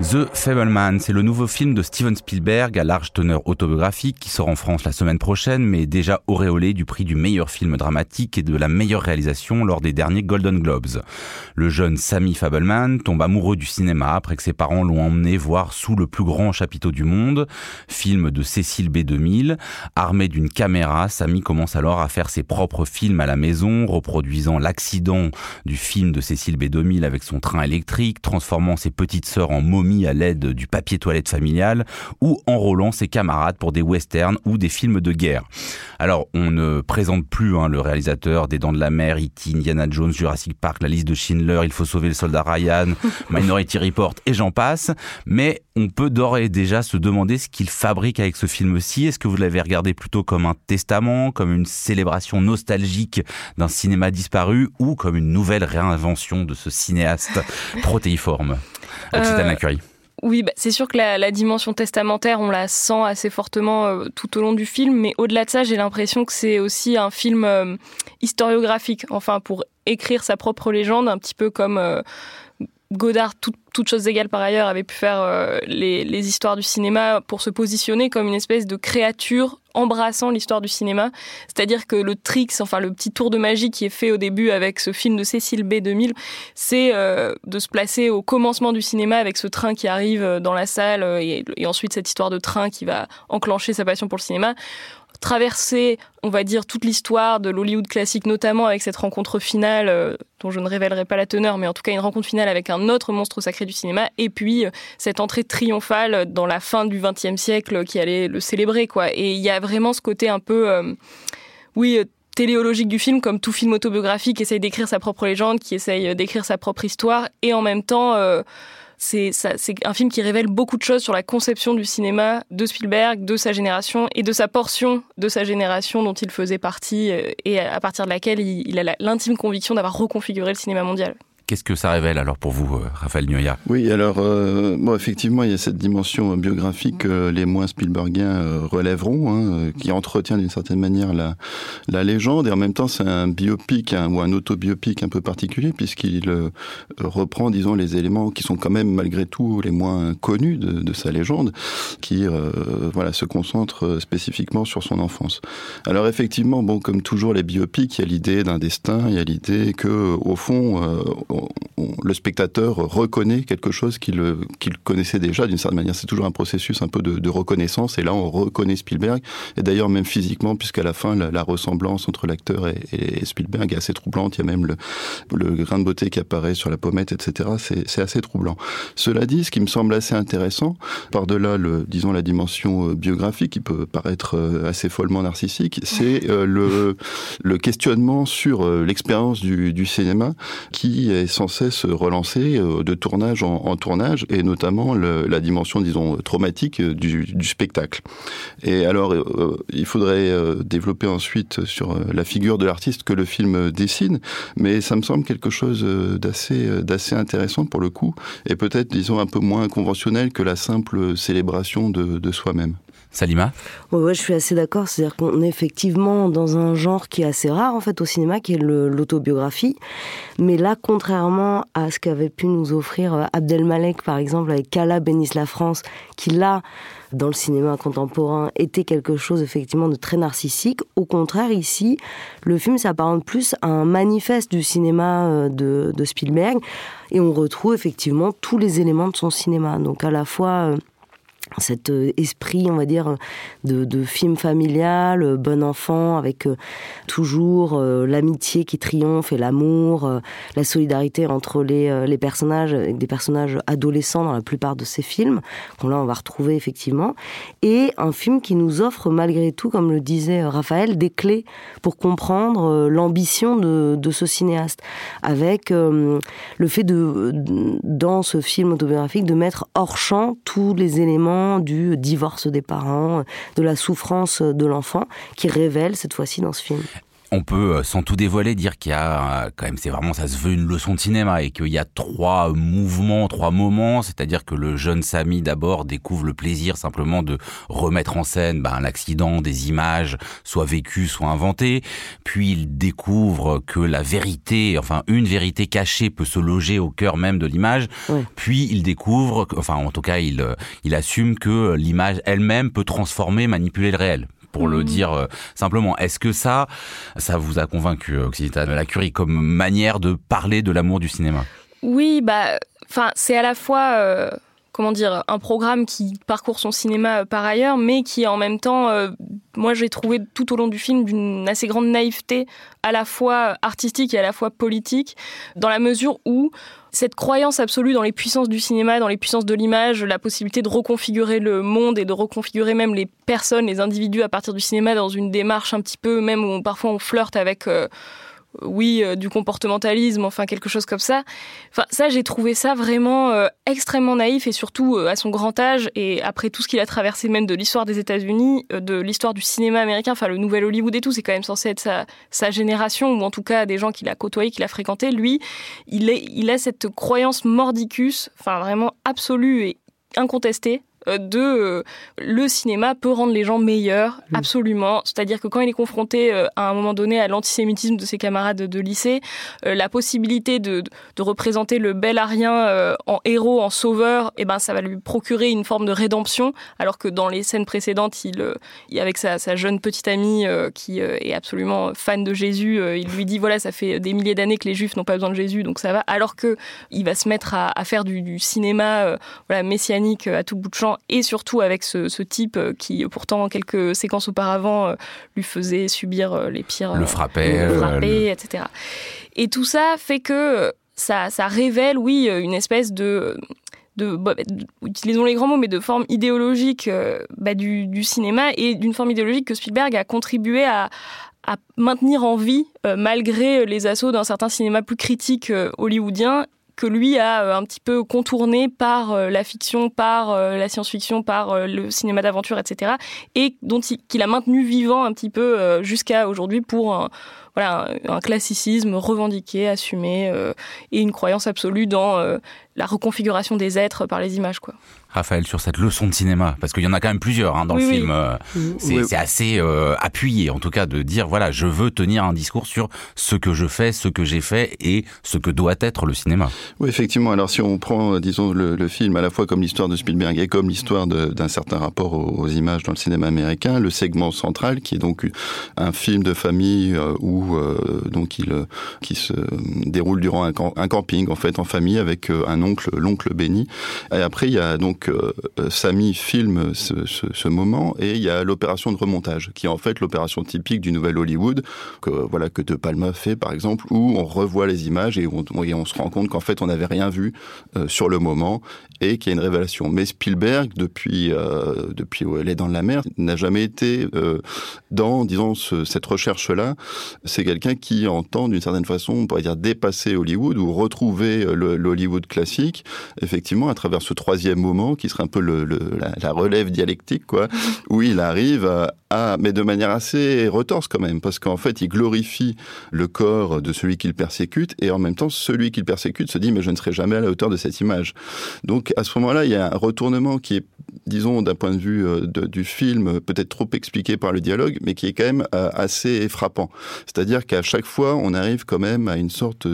The Fableman, c'est le nouveau film de Steven Spielberg à large teneur autobiographique qui sort en France la semaine prochaine, mais déjà auréolé du prix du meilleur film dramatique et de la meilleure réalisation lors des derniers Golden Globes. Le jeune Sammy Fableman tombe amoureux du cinéma après que ses parents l'ont emmené voir Sous le plus grand chapiteau du monde, film de Cécile B2000. Armé d'une caméra, Sammy commence alors à faire ses propres films à la maison, reproduisant l'accident du film de Cécile B2000 avec son train électrique, transformant ses petites sœurs en momies à l'aide du papier toilette familial ou enrôlant ses camarades pour des westerns ou des films de guerre. Alors, on ne présente plus hein, le réalisateur des Dents de la Mer, E.T., Indiana Jones, Jurassic Park, la liste de Schindler, Il faut sauver le soldat Ryan, Minority Report et j'en passe, mais on peut d'ores et déjà se demander ce qu'il fabrique avec ce film-ci. Est-ce que vous l'avez regardé plutôt comme un testament, comme une célébration nostalgique d'un cinéma disparu ou comme une nouvelle réinvention de ce cinéaste protéiforme? Occitane euh, Oui, bah, c'est sûr que la, dimension testamentaire, on la sent assez fortement euh, tout au long du film, mais au-delà de ça, j'ai l'impression que c'est aussi un film euh, historiographique, enfin pour écrire sa propre légende, un petit peu comme Godard, toutes choses égales par ailleurs, avait pu faire euh, les, histoires du cinéma pour se positionner comme une espèce de créature embrassant l'histoire du cinéma. C'est-à-dire que le trick, enfin le petit tour de magie qui est fait au début avec ce film de Cécile B 2000, c'est euh, de se placer au commencement du cinéma avec ce train qui arrive euh, dans la salle et ensuite cette histoire de train qui va enclencher sa passion pour le cinéma traverser, on va dire, toute l'histoire de l'Hollywood classique, notamment avec cette rencontre finale, euh, dont je ne révélerai pas la teneur, mais en tout cas une rencontre finale avec un autre monstre sacré du cinéma, et puis euh, cette entrée triomphale dans la fin du XXe siècle qui allait le célébrer, quoi. Et il y a vraiment ce côté un peu, euh, oui, téléologique du film, comme tout film autobiographique, qui essaye d'écrire sa propre légende, qui essaye d'écrire sa propre histoire, et en même temps c'est un film qui révèle beaucoup de choses sur la conception du cinéma de Spielberg, de sa génération et de sa portion de sa génération dont il faisait partie euh, et à partir de laquelle il a l'intime conviction d'avoir reconfiguré le cinéma mondial. Qu'est-ce que ça révèle alors pour vous, euh, Raphaël Nyoya Oui, alors euh, bon, effectivement, il y a cette dimension biographique que les moins Spielbergiens euh, relèveront, hein, qui entretient d'une certaine manière la, la légende, et en même temps c'est un biopic hein, ou un autobiopic un peu particulier, puisqu'il reprend, disons, les éléments qui sont quand même malgré tout les moins connus de, sa légende, qui voilà se concentre spécifiquement sur son enfance. Alors effectivement, bon, comme toujours les biopics, il y a l'idée d'un destin, il y a l'idée que au fond le spectateur reconnaît quelque chose qu'il connaissait déjà d'une certaine manière. C'est toujours un processus un peu de, reconnaissance, et là on reconnaît Spielberg, et d'ailleurs même physiquement, puisqu'à la fin la, ressemblance entre l'acteur et, Spielberg est assez troublante. Il y a même le, grain de beauté qui apparaît sur la pommette, etc. C'est assez troublant. Cela dit, ce qui me semble assez intéressant, par-delà, disons, la dimension euh, biographique qui peut paraître euh, assez follement narcissique, c'est euh, le, questionnement sur l'expérience du cinéma qui est sans cesse relancé euh, de tournage en, tournage, et notamment la dimension, disons, traumatique euh, du, spectacle. Et alors, euh, il faudrait développer ensuite sur la figure de l'artiste que le film dessine, mais ça me semble quelque chose d'assez d'assez intéressant pour le coup, et peut-être, disons, un peu moins conventionnel que la simple célébration de soi-même. Salima ouais, je suis assez d'accord. C'est-à-dire qu'on est effectivement dans un genre qui est assez rare en fait au cinéma, qui est l'autobiographie. Mais là, contrairement à ce qu'avait pu nous offrir euh, Abdelmalek, par exemple, avec Kala Bénis la France, qui là, dans le cinéma contemporain, était quelque chose effectivement de très narcissique. Au contraire, ici, le film s'apparente plus à un manifeste du cinéma euh, de, de Spielberg, et on retrouve effectivement tous les éléments de son cinéma. Donc à la fois euh, cet euh, esprit, on va dire, de, film familial, euh, bon enfant, avec euh, toujours l'amitié qui triomphe et l'amour, la solidarité entre les, les personnages, avec des personnages adolescents dans la plupart de ces films, qu'on là on va retrouver effectivement, et un film qui nous offre malgré tout, comme le disait Raphaël, des clés pour comprendre l'ambition de, de, ce cinéaste, avec le fait de, dans ce film autobiographique, de mettre hors champ tous les éléments du divorce des parents, de la souffrance de l'enfant, qui révèle cette fois-ci dans ce film. On peut, euh, sans tout dévoiler, dire qu'il y a euh, quand même, c'est vraiment, ça se veut une leçon de cinéma et qu'il y a trois mouvements, trois moments. C'est-à-dire que le jeune Samy d'abord découvre le plaisir simplement de remettre en scène ben, l'accident, des images, soit vécues, soit inventées. Puis il découvre que la vérité, enfin une vérité cachée, peut se loger au cœur même de l'image. Puis il découvre, enfin en tout cas il, euh, il assume que l'image elle-même peut transformer, manipuler le réel pour le mmh. dire euh, simplement. Est-ce que ça, ça vous a convaincu, Occitane La Curie, comme manière de parler de l'amour du cinéma? Oui, bah, enfin, c'est à la fois. Euh, comment dire, un programme qui parcourt son cinéma euh, par ailleurs, mais qui en même temps, moi j'ai trouvé tout au long du film d'une assez grande naïveté, à la fois artistique et à la fois politique, dans la mesure où cette croyance absolue dans les puissances du cinéma, dans les puissances de l'image, la possibilité de reconfigurer le monde et de reconfigurer même les personnes, les individus à partir du cinéma dans une démarche un petit peu, même où parfois on flirte avec... Euh, oui, euh, du comportementalisme, enfin quelque chose comme ça. Enfin, ça, j'ai trouvé ça vraiment euh, extrêmement naïf et surtout euh, à son grand âge et après tout ce qu'il a traversé même de l'histoire des États-Unis, de l'histoire du cinéma américain, enfin le nouvel Hollywood et tout, c'est quand même censé être sa, génération ou en tout cas des gens qu'il a côtoyés, qu'il a fréquentés. Lui, il, il a cette croyance mordicus, enfin vraiment absolue et incontestée euh, de euh, le cinéma peut rendre les gens meilleurs, absolument. C'est-à-dire que quand il est confronté euh, à un moment donné à l'antisémitisme de ses camarades de lycée, la possibilité de, de, représenter le bel arien en héros, en sauveur, et eh ben ça va lui procurer une forme de rédemption, alors que dans les scènes précédentes, il, il avec sa, sa, jeune petite amie qui est absolument fan de Jésus, il lui dit voilà ça fait des milliers d'années que les Juifs n'ont pas besoin de Jésus, donc ça va. Alors que il va se mettre à, à faire du, du cinéma voilà messianique à tout bout de champ et surtout avec ce, type euh, qui pourtant quelques séquences auparavant euh, lui faisait subir euh, les pires le frappait, le etc et tout ça fait que ça, ça révèle oui une espèce de de, bah, utilisons les grands mots, mais de forme idéologique bah, du, cinéma et d'une forme idéologique que Spielberg a contribué à, à maintenir en vie malgré les assauts d'un certain cinéma plus critique hollywoodien que lui a euh, un petit peu contourné par euh, la fiction, par euh, la science-fiction, par le cinéma d'aventure, etc. Et dont il, qu'il a maintenu vivant un petit peu jusqu'à aujourd'hui pour un, voilà, un, classicisme revendiqué, assumé et une croyance absolue dans la reconfiguration des êtres par les images, quoi. Raphaël, sur cette leçon de cinéma Parce qu'il y en a quand même plusieurs hein, dans le film. Euh, c'est assez euh, appuyé, en tout cas, de dire voilà, je veux tenir un discours sur ce que je fais, ce que j'ai fait et ce que doit être le cinéma. Oui, effectivement. Alors, si on prend, euh, disons, le, le film à la fois comme l'histoire de Spielberg et comme l'histoire d'un certain rapport aux, images dans le cinéma américain, le segment central, qui est donc un film de famille où donc il qui se déroule durant un, un, camping, en fait, en famille, avec un oncle, l'oncle béni. Et après, il y a donc donc euh, Samy filme ce, moment et il y a l'opération de remontage qui est en fait l'opération typique du nouvel Hollywood que voilà que De Palma fait par exemple où on revoit les images et on, se rend compte qu'en fait on n'avait rien vu euh, sur le moment et qu'il y a une révélation. Mais Spielberg depuis euh, depuis où elle est dans la mer n'a jamais été dans cette recherche là. C'est quelqu'un qui entend d'une certaine façon on pourrait dire dépasser Hollywood ou retrouver l'Hollywood classique effectivement à travers ce troisième moment qui serait un peu la, relève dialectique, quoi, où il arrive à, mais de manière assez retorse quand même, parce qu'en fait, il glorifie le corps de celui qu'il persécute, et en même temps, celui qu'il persécute se dit, mais je ne serai jamais à la hauteur de cette image. Donc, à ce moment-là, il y a un retournement qui est, disons, d'un point de vue euh, du film, peut-être trop expliqué par le dialogue, mais qui est quand même euh, assez frappant. C'est-à-dire qu'à chaque fois, on arrive quand même à une sorte,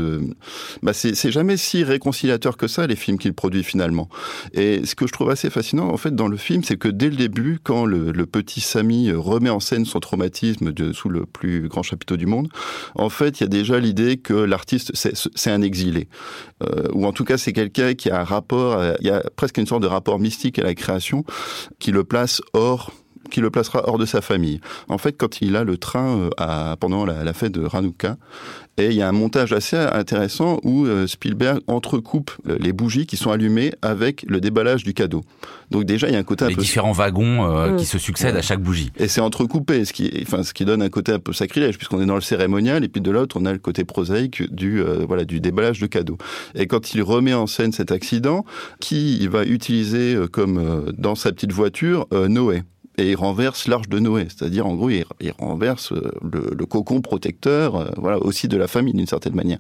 bah, c'est jamais si réconciliateur que ça, les films qu'il produit finalement. Et ce que je trouve assez fascinant en fait dans le film, c'est que dès le début, quand le, petit Samy remet en scène son traumatisme sous le plus grand chapiteau du monde, en fait, il y a déjà l'idée que l'artiste c'est un exilé, euh, ou en tout cas c'est quelqu'un qui a un rapport, il y a presque une sorte de rapport mystique à la création qui le place hors qui le placera hors de sa famille. En fait, quand il a le train euh, à, pendant la, la, fête de Hanouka, et il y a un montage assez intéressant où euh, Spielberg entrecoupe les bougies qui sont allumées avec le déballage du cadeau. Donc déjà, il y a un côté les un peu... différents wagons euh, qui se succèdent à chaque bougie. Et c'est entrecoupé, ce qui, enfin, ce qui donne un côté un peu sacrilège, puisqu'on est dans le cérémonial, et puis de l'autre, on a le côté prosaïque du, euh, voilà, du déballage de cadeaux. Et quand il remet en scène cet accident, qui il va utiliser comme dans sa petite voiture Noé et il renverse l'arche de Noé, c'est-à-dire en gros il, renverse euh, le, cocon protecteur, euh, voilà aussi de la famille d'une certaine manière.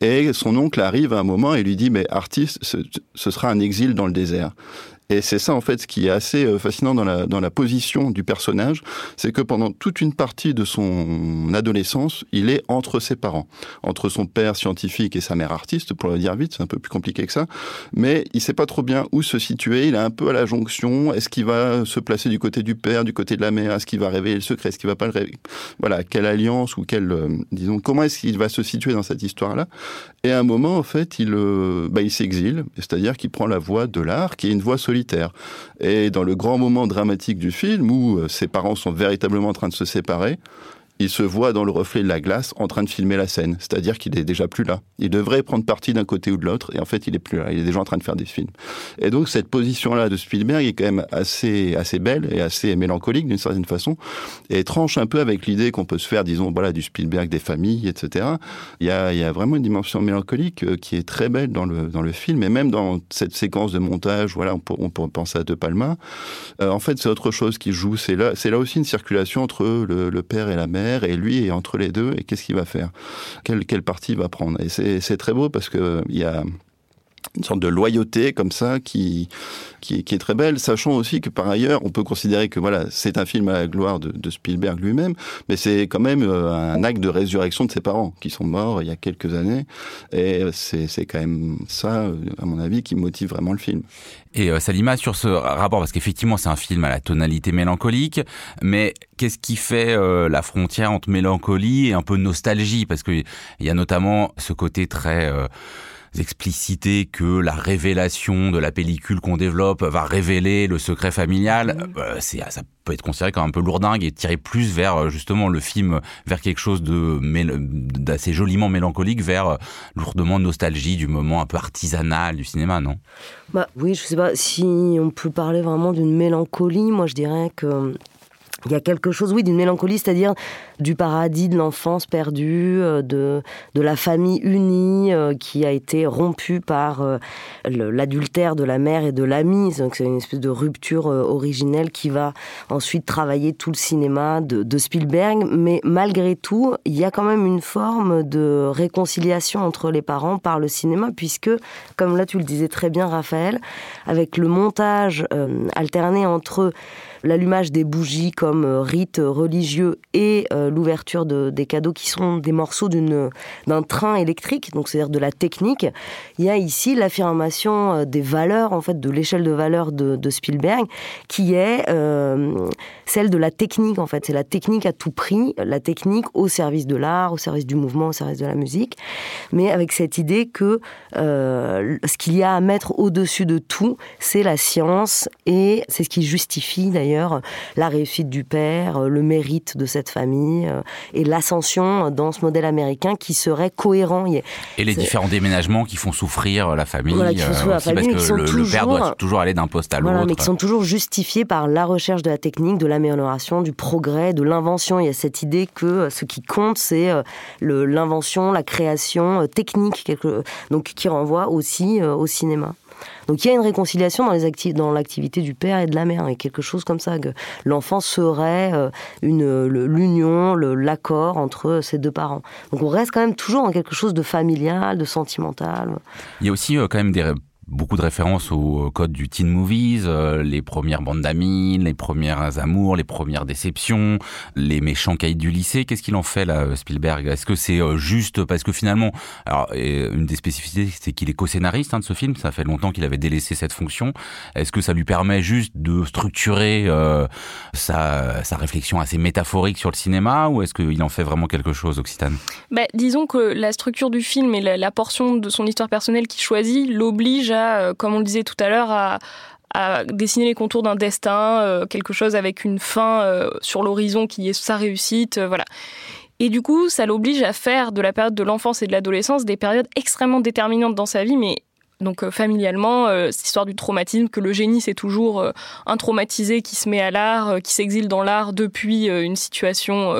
Et son oncle arrive à un moment et lui dit mais artiste, ce sera un exil dans le désert. Et c'est ça en fait ce qui est assez euh, fascinant dans la, dans la position du personnage, c'est que pendant toute une partie de son adolescence, il est entre ses parents, entre son père scientifique et sa mère artiste, pour le dire vite, c'est un peu plus compliqué que ça, mais il sait pas trop bien où se situer, il est un peu à la jonction, est-ce qu'il va se placer du côté du père, du côté de la mère, est-ce qu'il va révéler le secret, est-ce qu'il va pas le révéler Voilà, quelle alliance ou quelle, euh, disons, comment est-ce qu'il va se situer dans cette histoire-là? Et à un moment, en fait, il, euh, bah, il s'exile, c'est-à-dire qu'il prend la voie de l'art, qui est une voie solide et dans le grand moment dramatique du film, où euh, ses parents sont véritablement en train de se séparer, il se voit dans le reflet de la glace en train de filmer la scène. C'est-à-dire qu'il est déjà plus là. Il devrait prendre parti d'un côté ou de l'autre, et en fait, il est plus là. Il est déjà en train de faire des films. Et donc, cette position-là de Spielberg est quand même assez, assez belle et assez mélancolique d'une certaine façon, et tranche un peu avec l'idée qu'on peut se faire, disons, voilà, du Spielberg des familles, etc. Il y a, il y a vraiment une dimension mélancolique euh, qui est très belle dans le, dans le film, et même dans cette séquence de montage, voilà, on peut, on peut penser à De Palma. Euh, en fait, c'est autre chose qui joue. C'est là, c'est là aussi une circulation entre le, le père et la mère et lui est entre les deux, et qu'est-ce qu'il va faire? Quelle, quelle partie il va prendre? Et c'est très beau parce que il y a une sorte de loyauté comme ça qui, qui, est très belle, sachant aussi que par ailleurs, on peut considérer que voilà, c'est un film à la gloire de, Spielberg lui-même, mais c'est quand même euh, un acte de résurrection de ses parents qui sont morts il y a quelques années, et c'est quand même ça, euh, à mon avis, qui motive vraiment le film. Et euh, Salima, sur ce rapport, parce qu'effectivement c'est un film à la tonalité mélancolique, mais qu'est-ce qui fait la frontière entre mélancolie et un peu nostalgie? Parce qu'il y a notamment ce côté très expliciter que la révélation de la pellicule qu'on développe va révéler le secret familial, mmh. euh, c'est ça peut être considéré comme un peu lourdingue et tirer plus vers euh, justement le film vers quelque chose de d'assez joliment mélancolique vers euh, lourdement nostalgie du moment un peu artisanal du cinéma, non? Bah oui, je sais pas si on peut parler vraiment d'une mélancolie. Moi, je dirais que il y a quelque chose, oui, d'une mélancolie, c'est-à-dire du paradis de l'enfance perdue, euh, de, de la famille unie euh, qui a été rompue par euh, l'adultère de la mère et de l'ami. C'est une espèce de rupture originelle qui va ensuite travailler tout le cinéma de, Spielberg. Mais malgré tout, il y a quand même une forme de réconciliation entre les parents par le cinéma, puisque, comme là tu le disais très bien, Raphaël, avec le montage alterné entre l'allumage des bougies comme euh, rite religieux et euh, l'ouverture de, des cadeaux qui sont des morceaux d'un train électrique, donc c'est-à-dire de la technique. Il y a ici l'affirmation euh, des valeurs, en fait, de l'échelle de valeur de, de Spielberg, qui est celle de la technique, en fait. C'est la technique à tout prix, la technique au service de l'art, au service du mouvement, au service de la musique, mais avec cette idée que ce qu'il y a à mettre au-dessus de tout, c'est la science et c'est ce qui justifie d'ailleurs la réussite du père, le mérite de cette famille euh, et l'ascension dans ce modèle américain qui serait cohérent. Et les différents déménagements qui font souffrir la famille, euh, parce que le, père doit toujours aller d'un poste à l'autre. mais qui sont toujours justifiés par la recherche de la technique, de l'amélioration, du progrès, de l'invention. Il y a cette idée que euh, ce qui compte, c'est l'invention, la création technique, donc qui renvoie aussi au cinéma. Donc il y a une réconciliation dans l'activité du père et de la mère, et quelque chose comme ça que l'enfant serait euh, une l'union, l'accord entre ces deux parents. Donc on reste quand même toujours dans quelque chose de familial, de sentimental. Il y a aussi euh, quand même des beaucoup de références au code du teen movies, euh, les premières bandes d'amis, les premières amours, les premières déceptions, les méchants caïds du lycée. Qu'est-ce qu'il en fait là, Spielberg? Est-ce que c'est euh, juste parce que finalement, alors une des spécificités, c'est qu'il est co-scénariste hein, de ce film. Ça fait longtemps qu'il avait délaissé cette fonction. Est-ce que ça lui permet juste de structurer euh, sa, sa réflexion assez métaphorique sur le cinéma, ou est-ce qu'il en fait vraiment quelque chose, Occitane? Bah, Disons que la structure du film et la, la portion de son histoire personnelle qu'il choisit l'oblige euh, comme on le disait tout à l'heure, à, dessiner les contours d'un destin, euh, quelque chose avec une fin euh, sur l'horizon qui est sa réussite, voilà. Et du coup, ça l'oblige à faire de la période de l'enfance et de l'adolescence des périodes extrêmement déterminantes dans sa vie, mais donc familialement, cette histoire du traumatisme, que le génie c'est toujours un traumatisé qui se met à l'art, qui s'exile dans l'art depuis une situation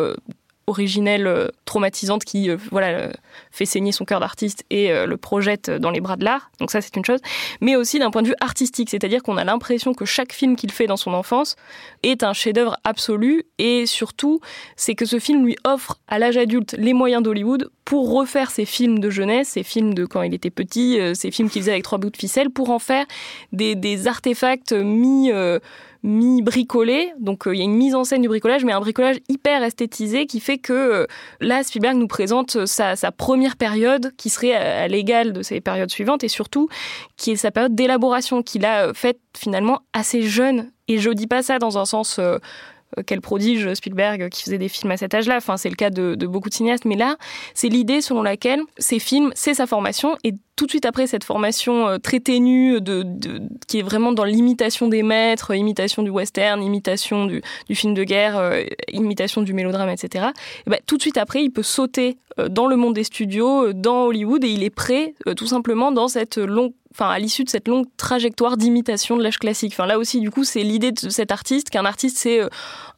originelle traumatisante qui voilà fait saigner son cœur d'artiste et le projette dans les bras de l'art. Donc ça, c'est une chose. Mais aussi d'un point de vue artistique, c'est-à-dire qu'on a l'impression que chaque film qu'il fait dans son enfance est un chef-d'œuvre absolu. Et surtout, c'est que ce film lui offre à l'âge adulte les moyens d'Hollywood pour refaire ses films de jeunesse, ses films de quand il était petit, ses films qu'il faisait avec trois bouts de ficelle, pour en faire des, artefacts mis mi bricolé. Donc euh, il y a une mise en scène du bricolage, mais un bricolage hyper esthétisé qui fait que euh, là, Spielberg nous présente sa, première période qui serait à, l'égal de ses périodes suivantes et surtout qui est sa période d'élaboration qu'il a euh, faite finalement assez jeune. Et je dis pas ça dans un sens quel prodige Spielberg qui faisait des films à cet âge-là. Enfin, c'est le cas de, de, beaucoup de cinéastes. Mais là, c'est l'idée selon laquelle ces films, c'est sa formation et tout de suite après cette formation euh, très ténue, de, qui est vraiment dans l'imitation des maîtres, imitation du western, imitation du, film de guerre, euh, imitation du mélodrame, etc. Et ben, tout de suite après, il peut sauter euh, dans le monde des studios, dans Hollywood, et il est prêt tout simplement dans cette longue enfin à l'issue de cette longue trajectoire d'imitation de l'âge classique. Enfin là aussi du coup c'est l'idée de cet artiste qu'un artiste c'est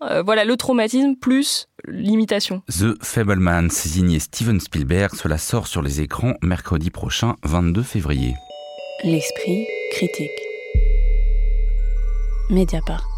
voilà le traumatisme plus l'imitation. The Fableman, signé Steven Spielberg, cela sort sur les écrans mercredi prochain, 22 février. L'esprit critique. Mediapart.